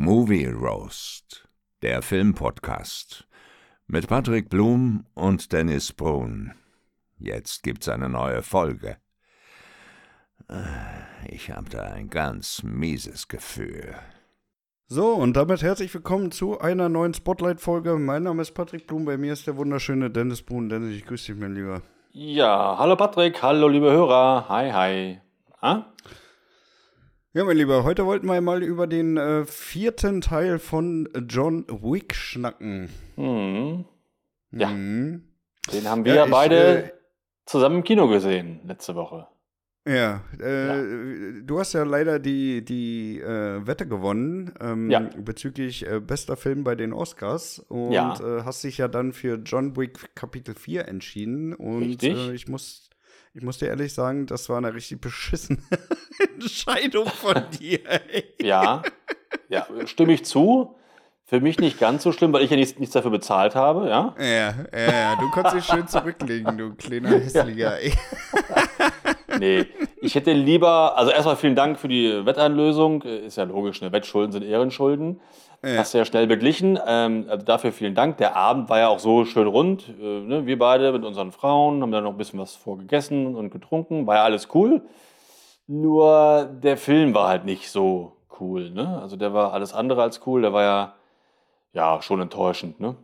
Movie Roast, der Filmpodcast mit Patrick Blum und Dennis Brun. Jetzt gibt's eine neue Folge. Ich habe da ein ganz mieses Gefühl. So, und damit herzlich willkommen zu einer neuen Spotlight-Folge. Mein Name ist Patrick Blum, bei mir ist der wunderschöne Dennis Brun. Dennis, ich grüße dich, mein Lieber. Ja, hallo Patrick, hallo liebe Hörer, hi, hi. Ah? Ja, mein Lieber, heute wollten wir mal über den äh, vierten Teil von John Wick schnacken. Mhm. Ja, Mhm. den haben wir Ja, ich, beide äh, zusammen im Kino gesehen letzte Woche. Ja, äh, du hast ja leider die, die äh, Wette gewonnen ähm, Ja. bezüglich äh, bester Film bei den Oscars und Ja. äh, hast dich ja dann für John Wick Kapitel 4 entschieden und Richtig. äh, ich muss ich muss dir ehrlich sagen, das war eine richtig beschissene Entscheidung von dir. Ey. Ja, ja, stimme ich zu. Für mich nicht ganz so schlimm, weil ich ja nichts, nichts dafür bezahlt habe, ja. Ja, ja, du kannst dich schön zurücklegen, du kleiner Hässlicher. Ey. Nee, ich hätte lieber, also erstmal vielen Dank für die Wetteinlösung. Ist ja logisch, ne? Wettschulden sind Ehrenschulden. Ja. Hast du ja schnell beglichen. Ähm, also dafür vielen Dank. Der Abend war ja auch so schön rund. Äh, ne? Wir beide mit unseren Frauen haben da noch ein bisschen was vorgegessen und getrunken. War ja alles cool. Nur der Film war halt nicht so cool. Ne? Also der war alles andere als cool. Der war ja, ja schon enttäuschend. Ne?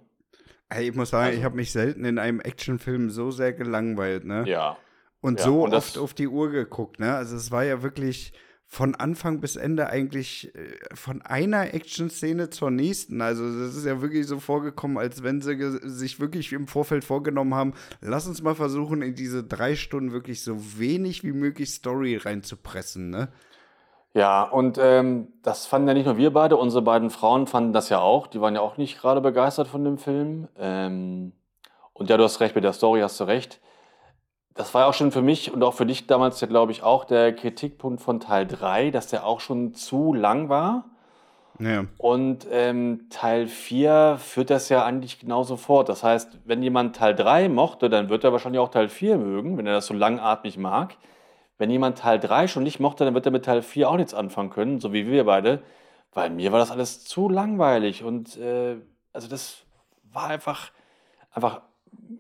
Ey, ich muss sagen, Also- ich habe mich selten in einem Actionfilm so sehr gelangweilt, ne? Ja. Und Ja, so und oft auf die Uhr geguckt, ne? Also es war ja wirklich von Anfang bis Ende eigentlich äh, von einer Action-Szene zur nächsten. Also das ist ja wirklich so vorgekommen, als wenn sie sich wirklich im Vorfeld vorgenommen haben, lass uns mal versuchen, in diese drei Stunden wirklich so wenig wie möglich Story reinzupressen, ne? Ja, und ähm, das fanden ja nicht nur wir beide, unsere beiden Frauen fanden das ja auch. Die waren ja auch nicht gerade begeistert von dem Film. Ähm, und ja, du hast recht, mit der Story hast du recht. Das war ja auch schon für mich und auch für dich damals, ja, glaube ich, auch der Kritikpunkt von Teil 3, dass der auch schon zu lang war. Ja. Und ähm, Teil 4 führt das ja eigentlich genauso fort. Das heißt, wenn jemand Teil 3 mochte, dann wird er wahrscheinlich auch Teil 4 mögen, wenn er das so langatmig mag. Wenn jemand Teil 3 schon nicht mochte, dann wird er mit Teil 4 auch nichts anfangen können, so wie wir beide. Weil mir war das alles zu langweilig und äh, also das war einfach, einfach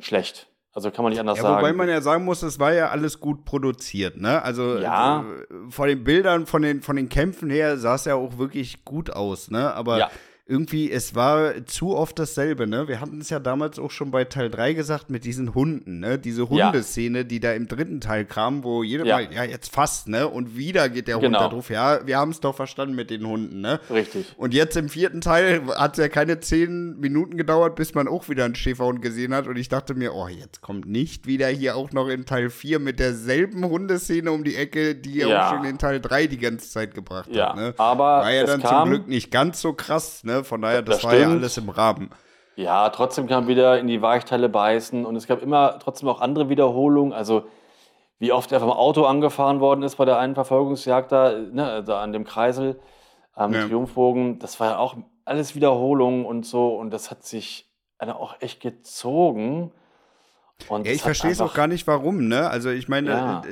schlecht. Also kann man nicht anders Ja, sagen. wobei man ja sagen muss, es war ja alles gut produziert, ne? Also Ja. äh, von den Bildern, von den, von den Kämpfen her sah es ja auch wirklich gut aus, ne? Aber Ja. Irgendwie, es war zu oft dasselbe, ne? Wir hatten es ja damals auch schon bei Teil 3 gesagt mit diesen Hunden, ne? Diese Ja. Hundeszene, die da im dritten Teil kam, wo jedes Ja. Mal, ja, jetzt fast, ne? Und wieder geht der Genau. Hund da drauf. Ja, wir haben es doch verstanden mit den Hunden, ne? Richtig. Und jetzt im vierten Teil hat es ja keine zehn Minuten gedauert, bis man auch wieder einen Schäferhund gesehen hat. Und ich dachte mir, oh, jetzt kommt nicht wieder hier auch noch in Teil 4 mit derselben Hundeszene um die Ecke, die er Ja. auch schon in Teil 3 die ganze Zeit gebracht Ja, hat. Ne? aber War ja dann kam- zum Glück nicht ganz so krass, ne? Von daher, das, Das war ja stimmt. alles im Rahmen. Ja, trotzdem kann man wieder in die Weichteile beißen und es gab immer trotzdem auch andere Wiederholungen. Also wie oft er vom Auto angefahren worden ist bei der einen Verfolgungsjagd da, ne, da an dem Kreisel am Ja. Triumphbogen, das war ja auch alles Wiederholungen und so und das hat sich äh, auch echt gezogen. Und Ja, ich verstehe es auch gar nicht, warum, ne? Also ich meine, Ja.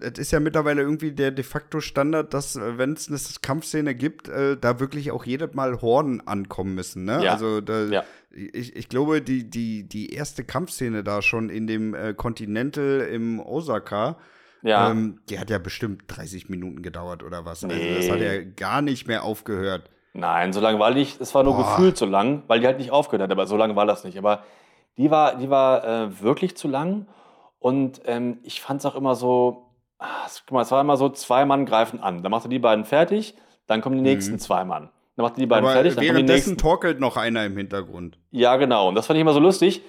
Es ist ja mittlerweile irgendwie der de facto Standard, dass, äh, wenn es eine Kampfszene gibt, äh, da wirklich auch jedes Mal Horden ankommen müssen, ne? Ja. Also da, Ja. ich, ich glaube, die, die, die erste Kampfszene da schon in dem äh, Continental im Osaka, Ja, ähm, die hat ja bestimmt 30 Minuten gedauert oder was. Also Nee. das hat ja gar nicht mehr aufgehört. Nein, so lange war die nicht. Es war nur Boah. gefühlt so lang, weil die halt nicht aufgehört hat. Aber so lange war das nicht. Aber die war, die war äh, wirklich zu lang. Und ähm, ich fand es auch immer so, es- guck mal, es war immer so, zwei Mann greifen an. Dann macht er die beiden fertig, dann kommen die nächsten zwei Mann. Dann macht er die beiden Mhm. Aber fertig, dann kommen die nächsten. torkelt noch einer im Hintergrund. Ja, genau. Und das fand ich immer so lustig.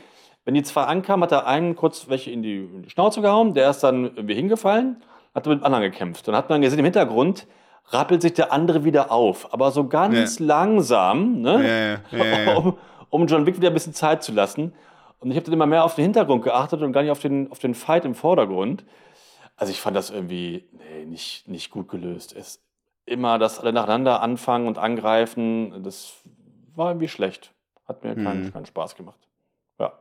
Wenn die zwei ankamen, hat er einen kurz welche in die, in die Schnauze gehauen, der ist dann irgendwie hingefallen, hat mit dem anderen gekämpft. Dann hat man gesehen, im Hintergrund rappelt sich der andere wieder auf, aber so ganz langsam, ne? Ja, ja, ja, ja. um, um John Wick wieder ein bisschen Zeit zu lassen. Und ich habe dann immer mehr auf den Hintergrund geachtet und gar nicht auf den, auf den Fight im Vordergrund. Also ich fand das irgendwie nee, nicht, nicht gut gelöst. Es, immer das alle nacheinander anfangen und angreifen, das war irgendwie schlecht. Hat mir keinen, Mhm. keinen Spaß gemacht. Ja.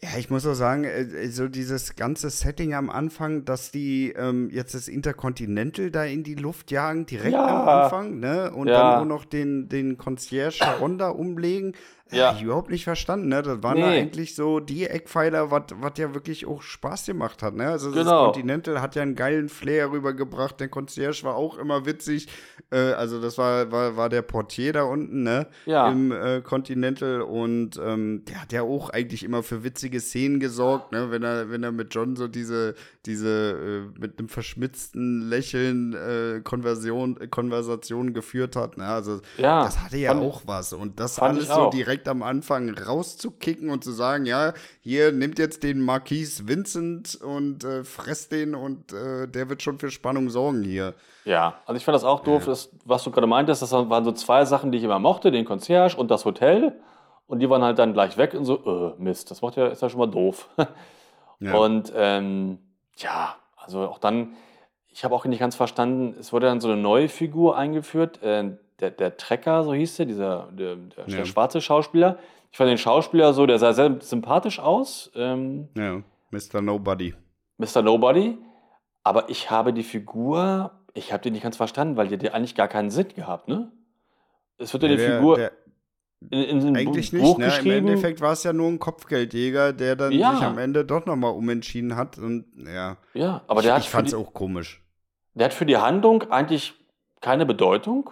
Ja, ich muss auch sagen, äh, so dieses ganze Setting am Anfang, dass die ähm, jetzt das Intercontinental da in die Luft jagen, direkt Ja. am Anfang, ne? Und Ja. dann nur noch den, den Concierge Ronda umlegen. Ja. Hab ich überhaupt nicht verstanden, ne? Das waren ja Nee. eigentlich so die Eckpfeiler, was ja wirklich auch Spaß gemacht hat, ne? Also das Genau. Continental hat ja einen geilen Flair rübergebracht, der Concierge war auch immer witzig. Äh, also das war, war, war der Portier da unten, ne? Ja. Im äh, Continental und ähm, der hat ja auch eigentlich immer für witzige Szenen gesorgt, ne? Wenn er, wenn er mit John so diese, diese äh, mit einem verschmitzten Lächeln äh, Konversion, Konversation geführt hat, ne? Also Ja, das hatte ja fand- auch was. Und das alles so auch. Direkt am Anfang rauszukicken und zu sagen, ja, hier nimmt jetzt den Marquis Vincent und äh, fresst den und äh, der wird schon für Spannung sorgen hier. Ja, also ich fand das auch doof, das, was du gerade meintest, das waren so zwei Sachen, die ich immer mochte, den Concierge und das Hotel. Und die waren halt dann gleich weg und so, äh, Mist, das macht ja, ist ja schon mal doof. Ja. Und ähm, ja, also auch dann, ich habe auch nicht ganz verstanden, es wurde dann so eine neue Figur eingeführt, äh, der, der Trecker, so hieß der, dieser, der, der, Ja. der schwarze Schauspieler. Ich fand den Schauspieler so, der sah sehr sympathisch aus. Ähm, ja, Mr. Nobody. Mr. Nobody. Aber ich habe die Figur, ich habe die nicht ganz verstanden, weil die hat eigentlich gar keinen Sinn gehabt, ne? Es wird ja, die Figur in, in eigentlich nicht, ne? Im. Endeffekt war es ja nur ein Kopfgeldjäger, der dann Ja. sich am Ende doch nochmal umentschieden hat. Und ja, ja, aber ich, der hat, ich fand es auch komisch. der hat für die Handlung eigentlich keine Bedeutung.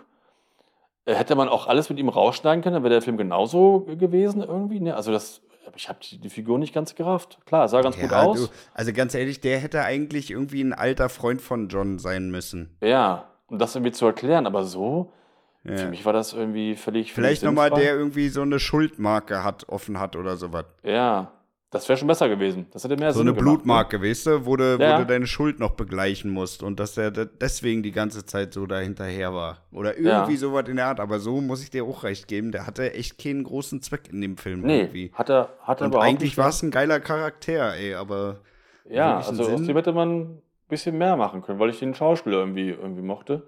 Äh, Hätte man auch alles mit ihm rausschneiden können, dann wäre der Film genauso gewesen irgendwie. Ne? Also das, ich habe die, Figur nicht ganz gerafft. Klar, sah ganz gut Ja, aus. du, also ganz ehrlich, der hätte eigentlich irgendwie ein alter Freund von John sein müssen. Ja, um das irgendwie zu erklären. Aber so, Ja. für mich war das irgendwie völlig. Vielleicht nochmal der irgendwie so eine Schuldmarke hat, offen hat oder sowas. Ja, das wäre schon besser gewesen. Das hätte mehr So Sinn eine gemacht, ne? Blutmarke, weißt du, wo du, Ja. wo du deine Schuld noch begleichen musst und dass er deswegen die ganze Zeit so dahinterher war. Oder irgendwie Ja. sowas in der Art. Aber so muss ich dir auch recht geben, der hatte echt keinen großen Zweck in dem Film Nee, irgendwie. hat er, hat er Und eigentlich nicht. war es ein geiler Charakter, ey, aber Ja, also aus Sinn? dem hätte man ein bisschen mehr machen können, weil ich den Schauspieler irgendwie, irgendwie mochte.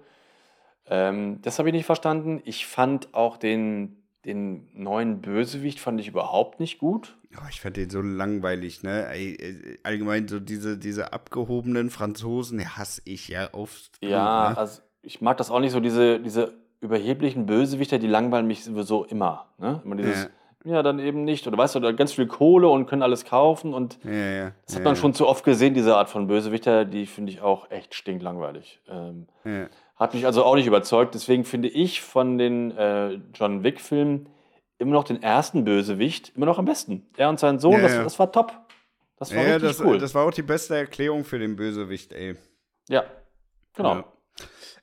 Ähm, das habe ich nicht verstanden. Ich fand auch den, den neuen Bösewicht fand ich überhaupt nicht gut. ja, ich fand den so langweilig, ne? Äh, allgemein so diese, diese abgehobenen Franzosen, die hasse ich ja oft. Ja, ne? also ich mag das auch nicht so, diese, diese überheblichen Bösewichter, die langweilen mich sowieso immer. Ne? Immer dieses, ja. dann eben nicht. Oder weißt du, ganz viel Kohle und können alles kaufen und ja, ja, das hat ja, man schon zu oft gesehen, diese Art von Bösewichter, die finde ich auch echt stinklangweilig. Ähm, Ja. Hat mich also auch nicht überzeugt. Deswegen finde ich von den äh, John Wick-Filmen immer noch den ersten Bösewicht immer noch am besten. Er und sein Sohn, Ja, das, ja. das war top. Das war Ja, richtig das, cool. das war auch die beste Erklärung für den Bösewicht, ey. ja, genau.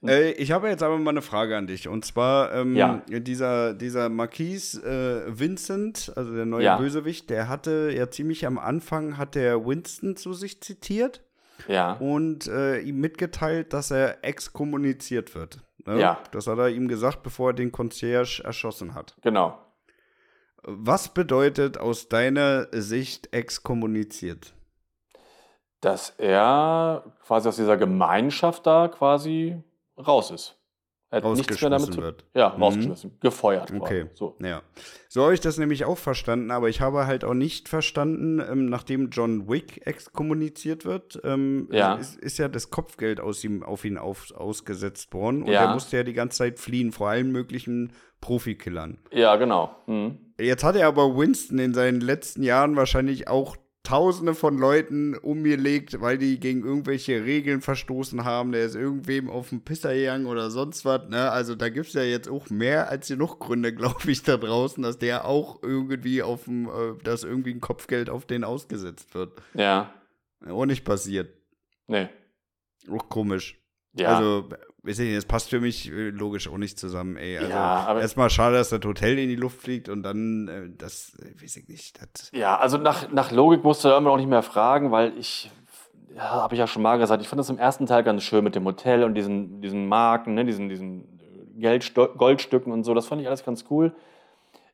Äh, ich habe jetzt aber mal eine Frage an dich. Und zwar ähm, dieser, dieser Marquis äh, Vincent, also der neue. Bösewicht, der hatte ja ziemlich am Anfang, hat der Winston zu sich zitiert Ja. und äh, ihm mitgeteilt, dass er exkommuniziert wird. Ne? Ja. Das hat er ihm gesagt, bevor er den Concierge erschossen hat. Genau. Was bedeutet aus deiner Sicht exkommuniziert? Dass er quasi aus dieser Gemeinschaft da quasi raus ist. Er hat nichts mehr damit zu wird. Ja, Mhm. rausgeschmissen. Gefeuert. quasi. Okay. So. Ja. So habe ich das nämlich auch verstanden, aber ich habe halt auch nicht verstanden, ähm, nachdem John Wick exkommuniziert wird, ähm, Ja. Ist, ist ja das Kopfgeld aus ihm, auf ihn auf, ausgesetzt worden und Ja. er musste ja die ganze Zeit fliehen vor allen möglichen Profikillern. Ja, genau. Mhm. Jetzt hat er aber Winston in seinen letzten Jahren wahrscheinlich auch Tausende von Leuten umgelegt, weil die gegen irgendwelche Regeln verstoßen haben. Der ist irgendwem auf den Pisser gegangen oder sonst was. Ne? Also da gibt es ja jetzt auch mehr als genug Gründe, glaube ich, da draußen, dass der auch irgendwie auf dem, äh, dass irgendwie ein Kopfgeld auf den ausgesetzt wird. Ja. Auch nicht passiert. Nee. Auch komisch. Ja. Also, weiß ich nicht, das passt für mich äh, logisch auch nicht zusammen, ey. Also, Ja, erstmal schade, dass das Hotel in die Luft fliegt und dann, äh, das, äh, weiß ich nicht, das. Ja, also nach, nach Logik musst du da immer auch nicht mehr fragen, weil ich, ja, habe ich ja schon mal gesagt, ich fand das im ersten Teil ganz schön mit dem Hotel und diesen, diesen Marken, ne, diesen, diesen Geldsto Goldstücken und so. Das fand ich alles ganz cool.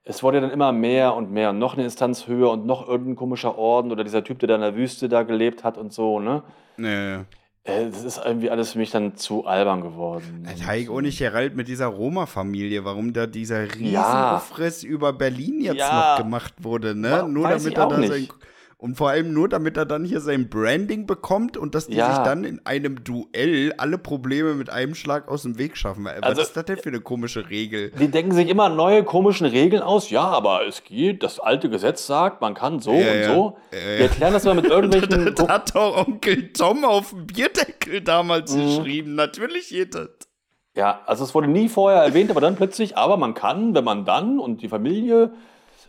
Es wurde dann immer mehr und mehr und noch eine Instanz höher und noch irgendein komischer Orden oder dieser Typ, der da in der Wüste da gelebt hat und so, ne? Nee. Äh, Das ist irgendwie alles für mich dann zu albern geworden. Ich auch nicht Geralt mit dieser Roma-Familie, warum da dieser Ja. Riesenaufriss über Berlin jetzt Ja. noch gemacht wurde, ne? Wa- Nur damit er da sein. Und vor allem nur, damit er dann hier sein Branding bekommt und dass die Ja. sich dann in einem Duell alle Probleme mit einem Schlag aus dem Weg schaffen. Was Also- ist das denn für eine komische Regel? Die denken sich immer neue komischen Regeln aus. Ja, aber es geht. Das alte Gesetz sagt, man kann so Ja, und ja. so. Ja. erklären das mal mit irgendwelchen. Das hat doch Onkel Tom auf dem Bierdeckel damals Mhm. geschrieben. Natürlich geht das. Ja, also es wurde nie vorher erwähnt, aber dann plötzlich, aber man kann, wenn man dann und die Familie.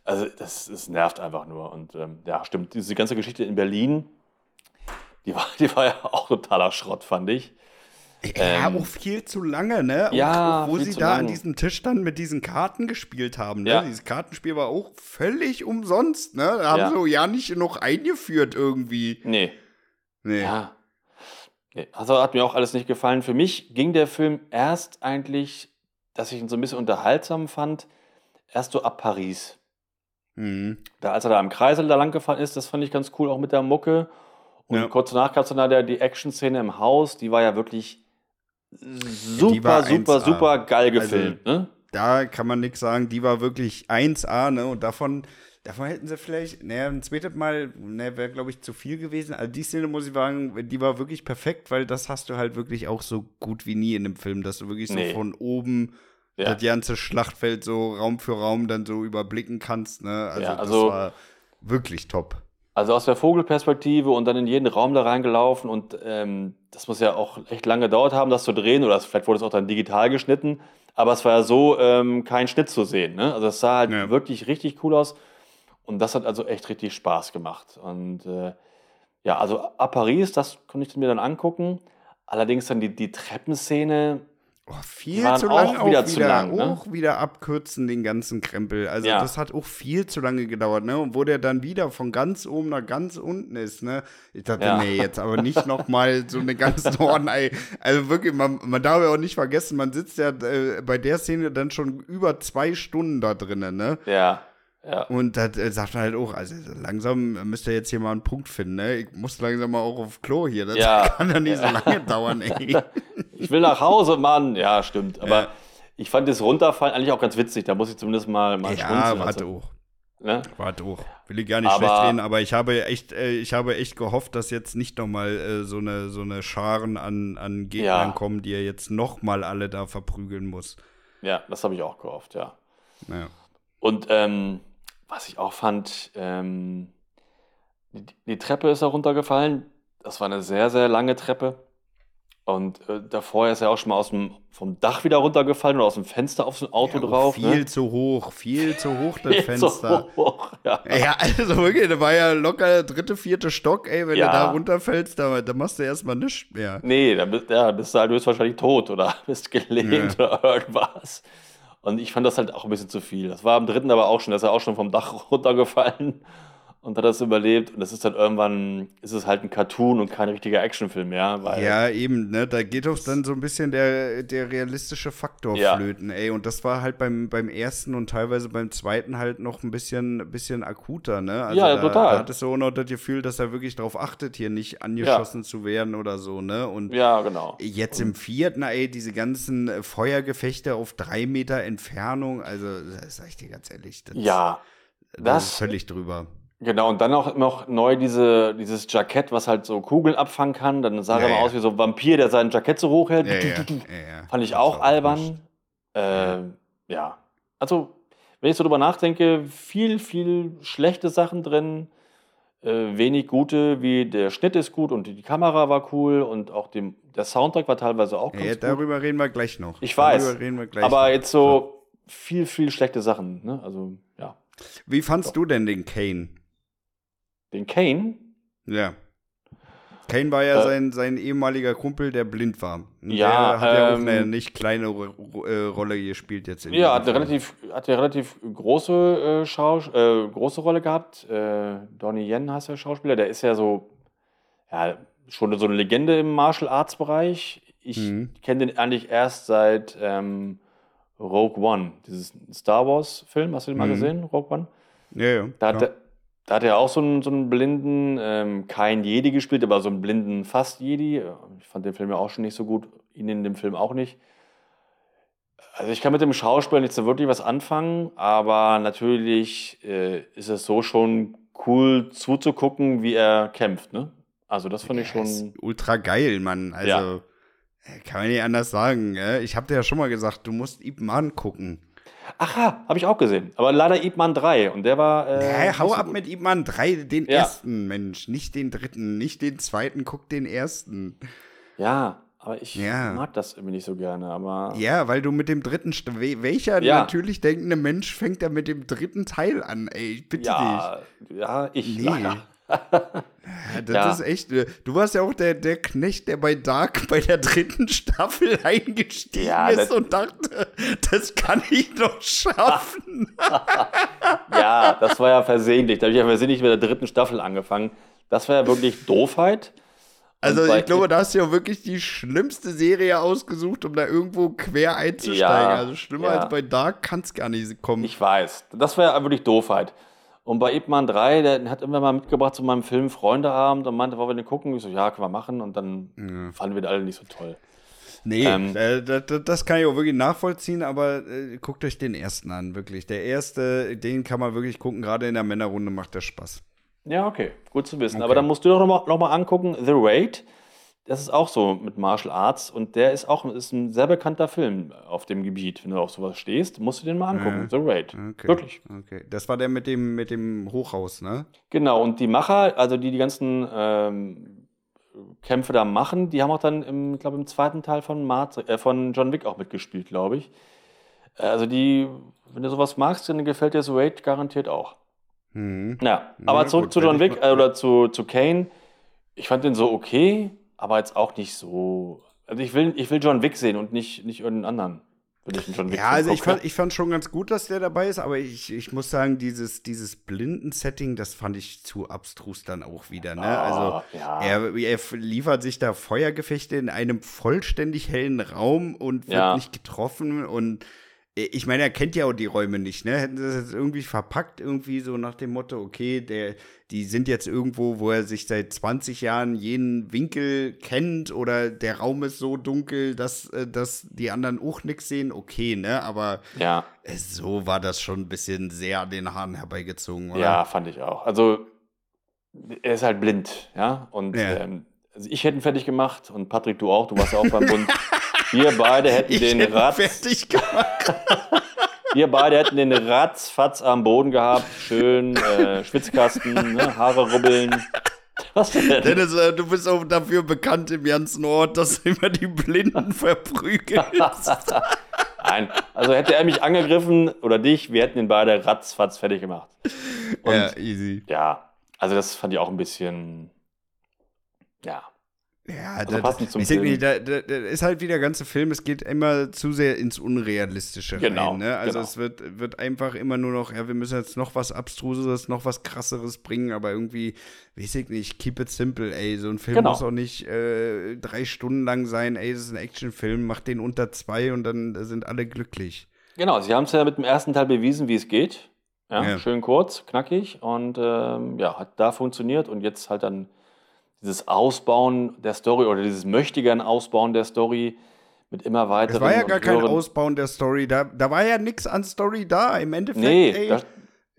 Also das, das nervt einfach nur. Und ähm, ja, stimmt, diese ganze Geschichte in Berlin, die war, die war ja auch totaler Schrott, fand ich. Ja, Ähm, auch viel zu lange, ne? Auch, ja, wo sie da an lang. diesem Tisch dann mit diesen Karten gespielt haben, ne? Ja. Dieses Kartenspiel war auch völlig umsonst, ne? Da haben Ja. sie ja nicht noch eingeführt irgendwie. Nee. Nee. Ja. Nee, Also hat mir auch alles nicht gefallen. Für mich ging der Film erst eigentlich, dass ich ihn so ein bisschen unterhaltsam fand, erst so ab Paris. Mhm. Da, als er da am Kreisel da lang gefahren ist, das fand ich ganz cool, auch mit der Mucke. Und Ja. kurz danach gab es dann da die Action-Szene im Haus, die war ja wirklich super, super, 1A. super geil Also, gefilmt. ne? Da kann man nichts sagen, die war wirklich 1A, ne? Und davon, davon hätten sie vielleicht, naja, ein zweites Mal, ne, wäre, glaube ich, zu viel gewesen. Also die Szene, muss ich sagen, die war wirklich perfekt, weil das hast du halt wirklich auch so gut wie nie in dem Film, dass du wirklich so Nee. von oben Ja. das ganze Schlachtfeld so Raum für Raum dann so überblicken kannst, ne? Also, Ja, das also- war wirklich top. Also aus der Vogelperspektive und dann in jeden Raum da reingelaufen und ähm, das muss ja auch echt lange gedauert haben, das zu drehen oder vielleicht wurde es auch dann digital geschnitten, aber es war ja so ähm, kein Schnitt zu sehen. Ne? Also es sah halt Ja. wirklich richtig cool aus und das hat also echt richtig Spaß gemacht. Und äh, ja, also ab Paris, das konnte ich mir dann angucken. Allerdings dann die, die Treppenszene, Oh, viel zu auch lang, auch wieder wieder, zu lang, ne? auch wieder abkürzen den ganzen Krempel. Also Ja. das hat auch viel zu lange gedauert, ne? Und wo der dann wieder von ganz oben nach ganz unten ist, ne? Ich dachte, Ja. nee, jetzt aber nicht noch mal so eine ganz Norden. Also wirklich, man, man darf ja auch nicht vergessen, man sitzt ja äh, bei der Szene dann schon über zwei Stunden da drinnen, ne? ja, ja. Und da äh, sagt man halt auch, also langsam müsst ihr jetzt hier mal einen Punkt finden, ne? Ich muss langsam mal auch auf Klo hier. Das Ja. kann doch nicht so lange dauern, ey. Ich will nach Hause, Mann. Ja, stimmt. Aber Ja. ich fand das Runterfallen eigentlich auch ganz witzig. Da muss ich zumindest mal, mal Ja, warte Also, auch. ne? Warte auch. Will ich gar nicht Aber- schlecht reden, aber ich habe echt, äh, ich habe echt gehofft, dass jetzt nicht noch mal äh, so eine so eine Scharen an, an Gegnern Ja. kommen, die er jetzt noch mal alle da verprügeln muss. Ja, das habe ich auch gehofft, ja. Naja. Und ähm, was ich auch fand, ähm, die, die Treppe ist da runtergefallen. Das war eine sehr, sehr lange Treppe. Und äh, davor ist er auch schon mal aus dem, vom Dach wieder runtergefallen oder aus dem Fenster auf so ein Auto Ja, drauf. viel ne? zu hoch, viel zu hoch das Viel zu Fenster. hoch, ja. Ja, also wirklich, da war ja locker der dritte, vierte Stock, ey, wenn Ja. du da runterfällst, da, da machst du erstmal nichts mehr. Nee, da bist, ja, bist du halt höchstwahrscheinlich tot oder bist gelähmt oder irgendwas. Und ich fand das halt auch ein bisschen zu viel. Das war am dritten aber auch schon, da ist er auch schon vom Dach runtergefallen und hat das überlebt. Und das ist dann irgendwann, ist es halt ein Cartoon und kein richtiger Actionfilm mehr. Weil, Ja, eben, ne? Da geht doch dann so ein bisschen der, der realistische Faktor Ja. flöten, ey. Und das war halt beim, beim ersten und teilweise beim zweiten halt noch ein bisschen, bisschen akuter, ne? Also Ja, da, total. Da hattest du auch noch das Gefühl, dass er wirklich darauf achtet, hier nicht angeschossen zu werden oder so, ne? Und ja genau. jetzt im vierten, ey, diese ganzen äh, Feuergefechte auf drei Meter Entfernung, also, sag ich dir ganz ehrlich, das, Ja, das, das- ist völlig drüber. Genau. Und dann auch noch neu diese, dieses Jackett, was halt so Kugeln abfangen kann. Dann sah Ja, er mal ja. aus wie so ein Vampir, der sein Jackett so hochhält. Ja, ja. Fand ich auch nicht. albern. Äh, ja. Also, wenn ich so drüber nachdenke, viel, viel schlechte Sachen drin, äh, wenig gute, wie der Schnitt ist gut und die Kamera war cool und auch dem, der Soundtrack war teilweise auch ganz Ja, gut. darüber reden wir gleich noch. Ich weiß. Darüber reden wir gleich Aber noch. jetzt so viel, viel schlechte Sachen. Ne? Also, ja. Wie fandst du denn den Kane? Den Kane, Ja. Kane war ja Äh, sein, sein ehemaliger Kumpel, der blind war. Und Ja, der hat ja auch ähm, eine nicht kleine Ro Ro äh, Rolle gespielt jetzt in ja, hat eine relativ, hat eine relativ große, äh, Schau äh, große Rolle gehabt. Äh, Donnie Yen heißt der Schauspieler. Der ist ja so, ja, schon so eine Legende im Martial Arts Bereich. Ich Mhm. kenne den eigentlich erst seit ähm, Rogue One, dieses Star Wars Film. Hast du den mal Mhm. gesehen, Rogue One? Ja, ja. Da hat, ja. er, da hat er auch so einen, so einen blinden, ähm, kein Jedi gespielt, aber so einen blinden fast Jedi. Ich fand den Film ja auch schon nicht so gut, ihn in dem Film auch nicht. Also ich kann mit dem Schauspieler nicht so wirklich was anfangen, aber natürlich äh, ist es so schon cool zuzugucken, wie er kämpft, ne? Also das fand ich Ja, ist schon. ultra geil, Mann. Also, Ja. äh, kann man nicht anders sagen. Äh? Ich habe dir ja schon mal gesagt, du musst Ip Man gucken. Ach ja, habe ich auch gesehen. Aber leider Ip Man 3 und der war. Äh, nicht hau so ab gut. mit Ip Man 3, den Ja. ersten, Mensch. Nicht den dritten, nicht den zweiten, guck den ersten. Ja, aber ich Ja. mag das irgendwie nicht so gerne. Aber Ja, weil du mit dem dritten, welcher Ja. natürlich denkende Mensch fängt da mit dem dritten Teil an, ey, ich bitte dich. ja, ja, ich. Nee. leider. Ja, das Ja. ist echt. äh, Du warst ja auch der, der Knecht, der bei Dark bei der dritten Staffel eingestiegen Ja, ist und dachte, das kann ich doch schaffen. Ja, das war ja versehentlich. Da habe ich ja versehentlich mit der dritten Staffel angefangen. Das war ja wirklich Doofheit. Also ich glaube, da hast du ja wirklich die schlimmste Serie ausgesucht, um da irgendwo quer einzusteigen. Ja, also schlimmer ja. als bei Dark kann es gar nicht kommen. Ich weiß. Das war ja wirklich Doofheit. Und bei Ip Man 3, der hat immer mal mitgebracht zu meinem Film Freundeabend und meinte, wollen wir den gucken? Ich so, ja, können wir machen. Und dann fanden wir den alle nicht so toll. nee, ähm, äh, das, das kann ich auch wirklich nachvollziehen, aber äh, guckt euch den ersten an, wirklich. Der erste, den kann man wirklich gucken, gerade in der Männerrunde macht der Spaß. Ja, okay, gut zu wissen. Okay. Aber dann musst du doch nochmal noch mal angucken, The Raid. Das ist auch so mit Martial Arts und der ist auch ist ein sehr bekannter Film auf dem Gebiet. Wenn du auf sowas stehst, musst du den mal angucken. The Raid. Okay. Wirklich. Okay. Das war der mit dem, mit dem Hochhaus, ne? Genau, und die Macher, also die die ganzen ähm, Kämpfe da machen, die haben auch dann, im, ich glaube, im zweiten Teil von, Matri äh, von John Wick auch mitgespielt, glaube ich. Äh, Also die, wenn du sowas magst, dann gefällt dir The Raid garantiert auch. Mhm. Ja, Ja, aber zurück gut, zu John Wick äh, oder zu, zu Kane. Ich fand den so okay, aber jetzt auch nicht so. Also ich will, ich will John Wick sehen und nicht, nicht irgendeinen anderen. Will ich John Wick Ja, also ich fand, ich fand schon ganz gut, dass der dabei ist, aber ich, ich muss sagen, dieses, dieses Blinden-Setting, das fand ich zu abstrus dann auch wieder. Ne? also Ah, ja. er, er liefert sich da Feuergefechte in einem vollständig hellen Raum und wird Ja. nicht getroffen und ich meine, er kennt ja auch die Räume nicht, ne? Hätten sie das jetzt irgendwie verpackt, irgendwie so nach dem Motto, okay, der, die sind jetzt irgendwo, wo er sich seit 20 Jahren jeden Winkel kennt oder der Raum ist so dunkel, dass, äh, dass die anderen auch nichts sehen, okay, ne? Aber ja. äh, so war das schon ein bisschen sehr an den Haaren herbeigezogen, oder? Ja, fand ich auch. Also, er ist halt blind, ja. Und Ja. Ähm, also ich hätte ihn fertig gemacht und Patrick, du auch, du warst ja auch beim Bund. Wir beide hätten Ich den hätte Ratz, fertig gemacht. wir beide hätten den Ratzfatz am Boden gehabt, schön äh, Schwitzkasten, ne, Haare rubbeln. Was denn? Dennis, äh, du bist auch dafür bekannt im ganzen Ort, dass du immer die Blinden verprügelst. Nein, also hätte er mich angegriffen oder dich, wir hätten den beide ratzfatz fertig gemacht. Und ja, ja. easy. also das fand ich auch ein bisschen, ja, Ja, Also da, passend zum ich denke, Film. da, da, da ist halt wie der ganze Film, es geht immer zu sehr ins Unrealistische Genau, rein. Ne? Also genau. es wird, wird einfach immer nur noch, ja, wir müssen jetzt noch was Abstruseres, noch was Krasseres bringen, aber irgendwie, weiß ich nicht, keep it simple, ey. So ein Film Genau. muss auch nicht äh, drei Stunden lang sein, ey, das ist ein Actionfilm, mach den unter zwei und dann sind alle glücklich. Genau, sie haben es ja mit dem ersten Teil bewiesen, wie es geht. Ja, Ja. Schön kurz, knackig und ähm, ja, hat da funktioniert und jetzt halt dann dieses Ausbauen der Story oder dieses möchtegern Ausbauen der Story mit immer weiteren. Es war ja und gar kein Ausbauen der Story, da, da war ja nichts an Story da. Im Endeffekt, Nee, ey, das,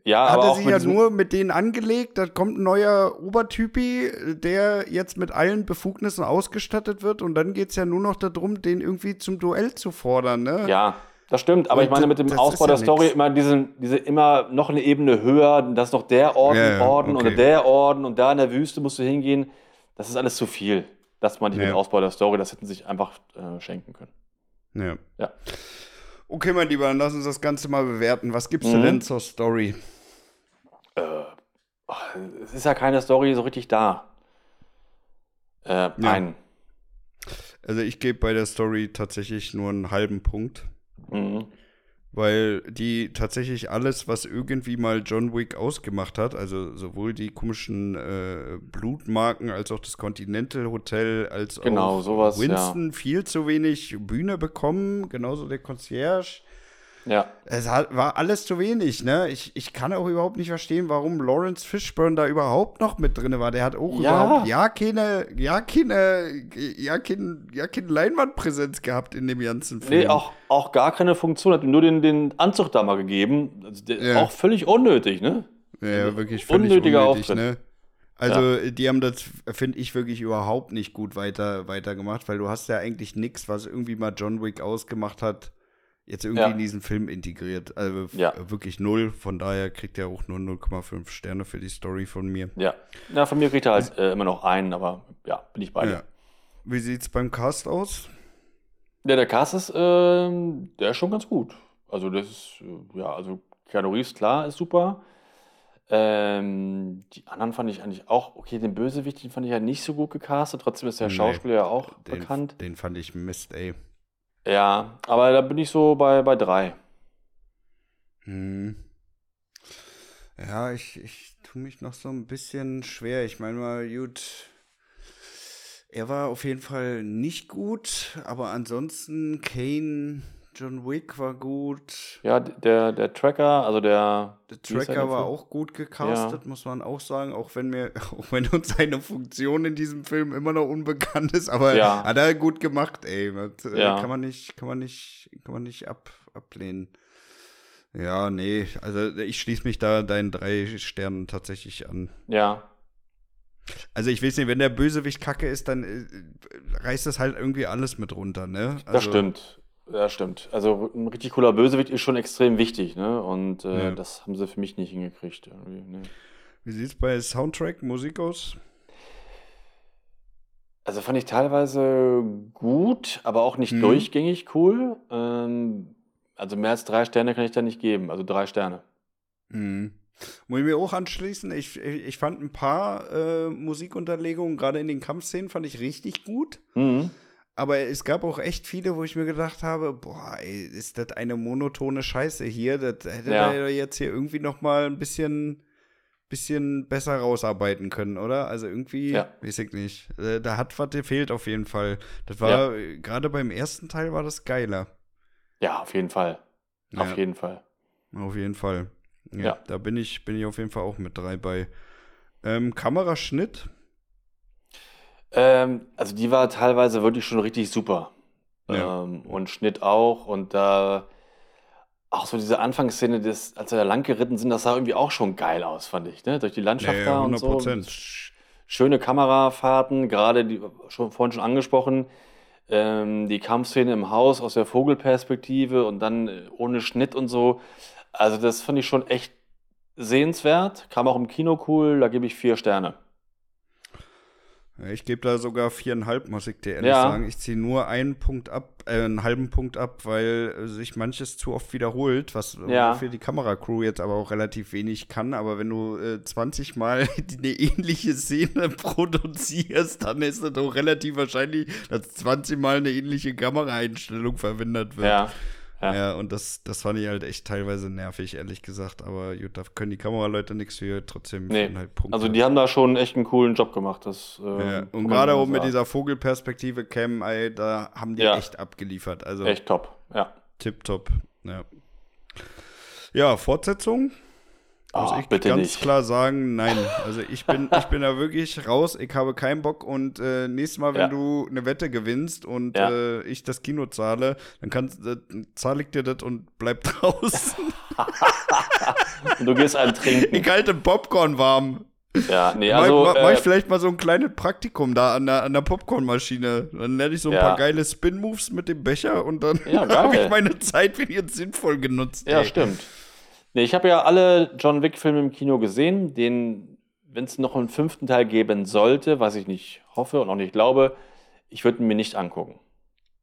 ja, hat er sich ja nur mit denen angelegt. Da kommt ein neuer Obertypi, der jetzt mit allen Befugnissen ausgestattet wird. Und dann geht es ja nur noch darum, den irgendwie zum Duell zu fordern. Ne? Ja, das stimmt. Aber Und ich meine, mit dem das Ausbau ja der Story nix. immer diesen, diese immer noch eine Ebene höher, das ist noch der Orden, Ja, ja, Orden okay. oder der Orden und da in der Wüste musst du hingehen. Das ist alles zu viel. Das meinte ich mit Ja. dem Ausbau der Story, das hätten sie sich einfach äh, schenken können. Ja. Ja. Okay, mein Lieber, dann lass uns das Ganze mal bewerten. Was gibst du Mhm. denn zur Story? Es ist ja keine Story so richtig da. Äh, Nein. Also ich gebe bei der Story tatsächlich nur einen halben Punkt. Mhm. Weil die tatsächlich alles, was irgendwie mal John Wick ausgemacht hat, also sowohl die komischen äh, Blutmarken als auch das Continental Hotel, als Genau, auch sowas, Winston viel zu wenig Bühne bekommen, genauso der Concierge. Ja. Es hat, war alles zu wenig, ne? Ich, ich kann auch überhaupt nicht verstehen, warum Lawrence Fishburne da überhaupt noch mit drin war. Der hat auch Ja. überhaupt ja keine, ja keine, ja keine, ja keine Leinwandpräsenz gehabt in dem ganzen Film. Nee, auch, auch gar keine Funktion. Hat ihm nur den, den Anzug da mal gegeben. Also der, Ja. Auch völlig unnötig, ne? Ja, wirklich völlig Unnötiger unnötig, Auftritt. ne? Also, die haben das, finde ich, wirklich überhaupt nicht gut weiter, weiter gemacht, weil du hast ja eigentlich nichts, was irgendwie mal John Wick ausgemacht hat, jetzt irgendwie Ja. in diesen Film integriert. Also Ja. wirklich null. Von daher kriegt er auch nur 0,5 Sterne für die Story von mir. Ja. Ja, von mir kriegt er halt äh, immer noch einen, aber ja, bin ich bei dir. Ja. Wie sieht's beim Cast aus? Ja, der Cast ist, ähm, der ist schon ganz gut. Also das ist, äh, ja, also Keanu Reeves, klar, ist super. Ähm, die anderen fand ich eigentlich auch, okay, den Bösewicht, den fand ich ja nicht so gut gecastet, trotzdem ist der Nee. Schauspieler ja auch Den, bekannt. den fand ich Mist, ey. Ja, aber da bin ich so bei, bei drei. Hm. Ja, ich, ich tue mich noch so ein bisschen schwer. Ich meine mal, gut, er war auf jeden Fall nicht gut, aber ansonsten Kane, John Wick war gut. Ja, der, der Tracker, also der. Der er Tracker war auch gut gecastet, muss man auch sagen, auch wenn mir, auch wenn uns seine Funktion in diesem Film immer noch unbekannt ist, aber Ja. hat er gut gemacht, ey. Das, äh, Ja. Kann man nicht, kann man nicht, kann man nicht ab, ablehnen. Ja, nee, also ich schließe mich da deinen drei Sternen tatsächlich an. Ja, Also ich weiß nicht, wenn der Bösewicht kacke ist, dann äh, reißt das halt irgendwie alles mit runter, ne? Also, das stimmt. Das stimmt. Also ein richtig cooler Bösewicht ist schon extrem wichtig, ne? Und äh, Ja. das haben sie für mich nicht hingekriegt. Ne. Wie sieht's bei Soundtrack, Musik aus? Also fand ich teilweise gut, aber auch nicht Mhm. durchgängig cool. Ähm, also mehr als drei Sterne kann ich da nicht geben. Also drei Sterne. Mhm. Muss ich mir auch anschließen. Ich, ich, ich fand ein paar äh, Musikunterlegungen, gerade in den Kampfszenen, fand ich richtig gut. Mhm. Aber es gab auch echt viele, wo ich mir gedacht habe, boah, ey, ist das eine monotone Scheiße hier? Das hätte Ja. er jetzt hier irgendwie noch mal ein bisschen, bisschen besser rausarbeiten können, oder? Also irgendwie, Ja. weiß ich nicht. Äh, da hat was gefehlt auf jeden Fall. Das war, äh, gerade beim ersten Teil war das geiler. Ja, auf jeden Fall. Auf Ja. jeden Fall. Auf jeden Fall. Ja, Ja. da bin ich, bin ich auf jeden Fall auch mit drei bei. Ähm, Kameraschnitt. Ähm, also die war teilweise wirklich schon richtig super. Ja. Ähm, und Schnitt auch. Und da auch so diese Anfangsszene, des, als wir da lang geritten sind, das sah irgendwie auch schon geil aus, fand ich. Ne? Durch die Landschaft Ja, ja, da und so. 100%. Sch- Schöne Kamerafahrten, gerade die schon vorhin schon angesprochen. Ähm, die Kampfszene im Haus aus der Vogelperspektive und dann äh, ohne Schnitt und so. Also das fand ich schon echt sehenswert. Kam auch im Kino cool, da gebe ich vier Sterne. Ich gebe da sogar viereinhalb, muss ich dir ehrlich Ja. sagen. Ich ziehe nur einen Punkt ab, äh, einen halben Punkt ab, weil äh, sich manches zu oft wiederholt, was Ja. für die Kameracrew jetzt aber auch relativ wenig kann. Aber wenn du äh, 20 Mal eine ähnliche Szene produzierst, dann ist es doch relativ wahrscheinlich, dass 20 Mal eine ähnliche Kameraeinstellung verwendet wird. Ja. Ja, Ja. und das, das fand ich halt echt teilweise nervig, ehrlich gesagt. Aber gut, da können die Kameraleute nichts für, trotzdem Nee, viereinhalb Punkte. Also die haben da schon echt einen coolen Job gemacht. Das, äh, ja, und gerade auch mit dieser Vogelperspektive Cam, ey, da haben die Ja. echt abgeliefert. Also Echt top, ja. tipptopp. Ja. ja, Fortsetzung. Muss Oh, ich bitte ganz nicht. klar sagen, nein. Also ich bin, ich bin da wirklich raus, ich habe keinen Bock und äh, nächstes Mal, wenn Ja. du eine Wette gewinnst und Ja. äh, ich das Kino zahle, dann kannst, äh, zahle ich dir das und bleib draußen. Und du gehst einen trinken. ich halte Popcorn warm. Ja, nee, also. mach, mach ich äh, vielleicht mal so ein kleines Praktikum da an der, an der Popcornmaschine. Dann lerne ich so ein Ja. paar geile Spin-Moves mit dem Becher und dann habe ich meine Zeit jetzt sinnvoll genutzt. ja, ey. stimmt. Nee, ich habe ja alle John Wick-Filme im Kino gesehen. Den, wenn es noch einen fünften Teil geben sollte, was ich nicht hoffe und auch nicht glaube, ich würde ihn mir nicht angucken.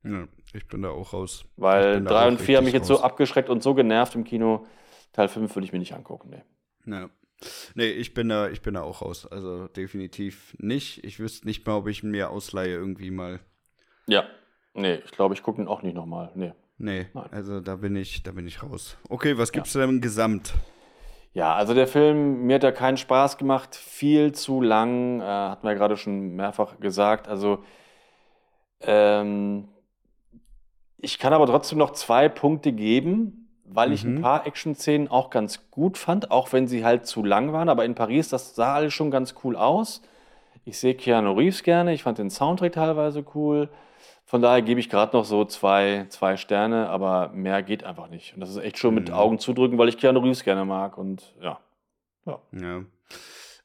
Ja, ich bin da auch raus. Weil bin da 3 auch und 4 haben mich jetzt so raus. abgeschreckt und so genervt im Kino. Teil 5 würde ich mir nicht angucken. Nee. Ja. Nee, ich bin da, ich bin da auch raus. Also definitiv nicht. Ich wüsste nicht mal, ob ich ihn mir ausleihe irgendwie mal. Ja, nee, ich glaube, ich gucke ihn auch nicht nochmal. Nee. Nee, Nein. also da bin ich, da bin ich raus. Okay, was gibt's denn gesamt? Ja, also der Film, mir hat er keinen Spaß gemacht, viel zu lang, äh, hat man ja gerade schon mehrfach gesagt. Also, ähm, ich kann aber trotzdem noch zwei Punkte geben, weil ich ein Mhm. paar Action-Szenen auch ganz gut fand, auch wenn sie halt zu lang waren. Aber in Paris, das sah alles schon ganz cool aus. Ich sehe Keanu Reeves gerne, ich fand den Soundtrack teilweise cool. Von daher gebe ich gerade noch so zwei, zwei Sterne, aber mehr geht einfach nicht. Und das ist echt schon mit Mhm. Augen zudrücken, weil ich Keanu Reeves gerne mag. Und ja, Ja. Ja.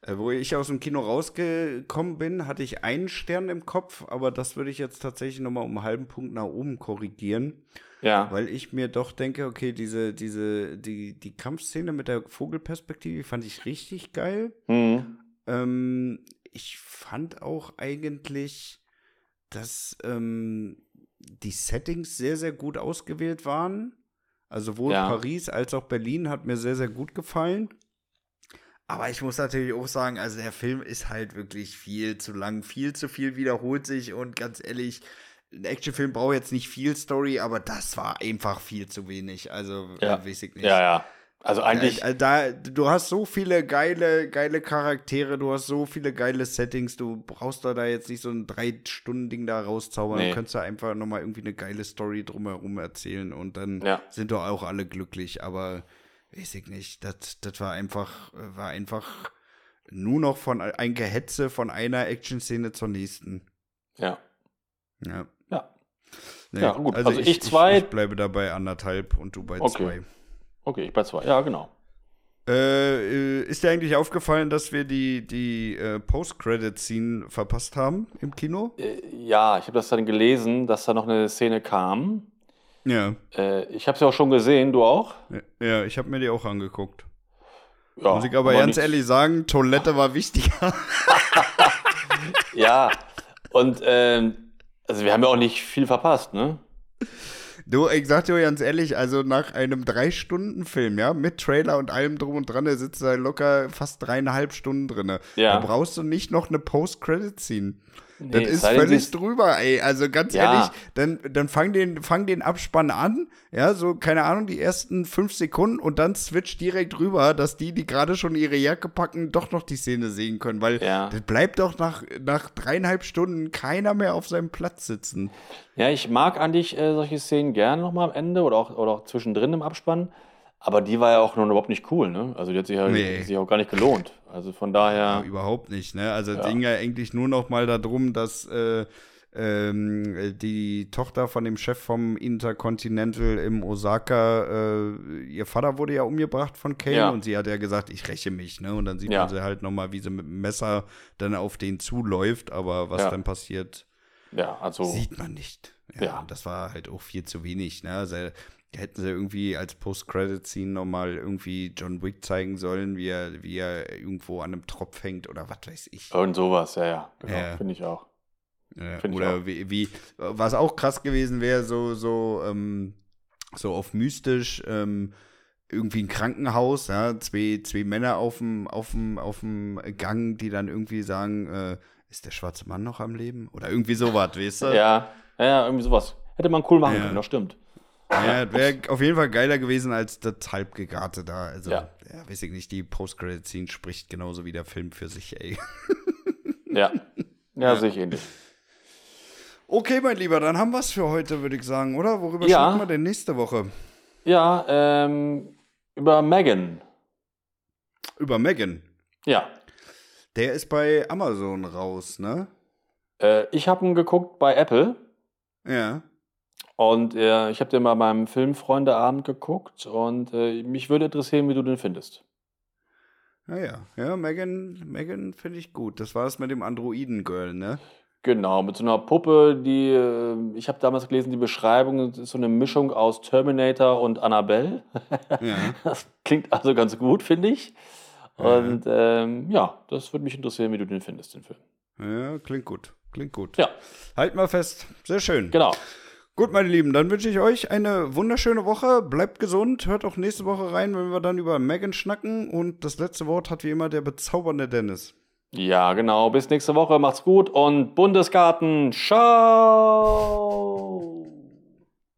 Äh, wo ich aus dem Kino rausgekommen bin, hatte ich einen Stern im Kopf, aber das würde ich jetzt tatsächlich nochmal um einen halben Punkt nach oben korrigieren, Ja. weil ich mir doch denke, okay, diese, diese, die, die Kampfszene mit der Vogelperspektive die fand ich richtig geil. Mhm. Ähm, ich fand auch eigentlich, dass ähm, die Settings sehr, sehr gut ausgewählt waren. Also sowohl Ja. Paris als auch Berlin hat mir sehr, sehr gut gefallen. Aber ich muss natürlich auch sagen, also der Film ist halt wirklich viel zu lang, viel zu viel wiederholt sich und ganz ehrlich, ein Actionfilm braucht jetzt nicht viel Story, aber das war einfach viel zu wenig. Also, Ja. weiß ich nicht. Ja, ja. Also eigentlich, Äh, da, du hast so viele geile, geile Charaktere, du hast so viele geile Settings, du brauchst da, da jetzt nicht so ein Drei-Stunden-Ding da rauszaubern. Nee. Du kannst da einfach nochmal irgendwie eine geile Story drumherum erzählen und dann Ja. sind doch auch alle glücklich. Aber weiß ich nicht, das, das war einfach, äh, war einfach nur noch von ein Gehetze von einer Action-Szene zur nächsten. ja. Ja. Ja. Nee, Ja, gut. Also ich zwei- Ich, ich bleibe dabei anderthalb und du bei Okay. zwei. Okay, ich bei zwei. Ja, genau. Äh, äh, ist dir eigentlich aufgefallen, dass wir die, die äh, Post-Credit-Scene verpasst haben im Kino? Äh, Ja, ich habe das dann gelesen, dass da noch eine Szene kam. Ja. Äh, ich habe ja auch schon gesehen, du auch? Ja, ich habe mir die auch angeguckt. Ja, Muss ich aber ganz nicht- ehrlich sagen, Toilette war wichtiger. Ja, und ähm, also wir haben ja auch nicht viel verpasst, ne? Du, ich sag dir ganz ehrlich, also nach einem Drei-Stunden-Film, ja, mit Trailer und allem drum und dran, der sitzt da locker fast dreieinhalb Stunden drin. Ja. Da brauchst du nicht noch eine Post-Credit-Scene. Nee, das ist völlig drüber, ey. Also ganz Ja. ehrlich, dann, dann fang, den, fang den Abspann an, ja, so, keine Ahnung, die ersten fünf Sekunden und dann switch direkt rüber, dass die, die gerade schon ihre Jacke packen, doch noch die Szene sehen können, weil Ja. das bleibt doch nach, nach dreieinhalb Stunden keiner mehr auf seinem Platz sitzen. Ja, ich mag eigentlich äh, solche Szenen gerne nochmal am Ende oder auch, oder auch zwischendrin im Abspann. Aber die war ja auch nun überhaupt nicht cool, ne? Also die hat sich, ja, Nee. sich auch gar nicht gelohnt. Also von Ja, daher, überhaupt nicht, ne? Also es Ja. ging ja eigentlich nur noch mal darum, dass äh, ähm, die Tochter von dem Chef vom Intercontinental im Osaka, äh, ihr Vater wurde ja umgebracht von Kane Ja. und sie hat ja gesagt, ich räche mich, ne? Und dann sieht Ja. man sie halt noch mal, wie sie mit dem Messer dann auf den zuläuft, aber was Ja. dann passiert, ja, also sieht man nicht. Ja, Ja. das war halt auch viel zu wenig, ne? Also hätten sie irgendwie als Post-Credit-Scene nochmal irgendwie John Wick zeigen sollen, wie er, wie er irgendwo an einem Tropf hängt oder was weiß ich. irgend sowas, ja, ja, genau, Ja. finde ich auch. Ja, Find ich oder auch. wie, wie, was auch krass gewesen wäre, so, so, ähm, so auf mystisch, ähm, irgendwie ein Krankenhaus, ja, zwei, zwei Männer auf dem, auf dem, auf dem Gang, die dann irgendwie sagen, äh, ist der schwarze Mann noch am Leben? Oder irgendwie sowas, weißt du? Ja, ja, ja, irgendwie sowas. Hätte man cool machen Ja. können, das stimmt. Ja, wäre auf jeden Fall geiler gewesen als das halbgegarte da. Also, ja. Ja. weiß ich nicht, die Post-Credit-Scene spricht genauso wie der Film für sich, ey. Ja, ja, sehe ich ähnlich. Okay, mein Lieber, dann haben wir es für heute, würde ich sagen, oder? Worüber Ja. schnacken wir denn nächste Woche? Ja, ähm, über Megan. Über Megan. Ja, Der ist bei Amazon raus, ne? äh, ich habe ihn geguckt bei Apple. Ja. Und äh, ich habe den mal beim Filmfreundeabend geguckt und äh, mich würde interessieren, wie du den findest. Naja, ja, Megan, Megan finde ich gut. Das war es mit dem Androiden-Girl, ne? Genau, mit so einer Puppe, die, äh, ich habe damals gelesen, die Beschreibung ist so eine Mischung aus Terminator und Annabelle. Ja. Das klingt also ganz gut, finde ich. Und ähm, ja, das würde mich interessieren, wie du den findest, den Film. Ja, klingt gut. Klingt gut. Ja, Halt mal fest. Sehr schön. genau. Gut, meine Lieben, dann wünsche ich euch eine wunderschöne Woche. Bleibt gesund. Hört auch nächste Woche rein, wenn wir dann über Megan schnacken. Und das letzte Wort hat wie immer der bezaubernde Dennis. Ja, genau. Bis nächste Woche. Macht's gut und Bundesgarten. Ciao.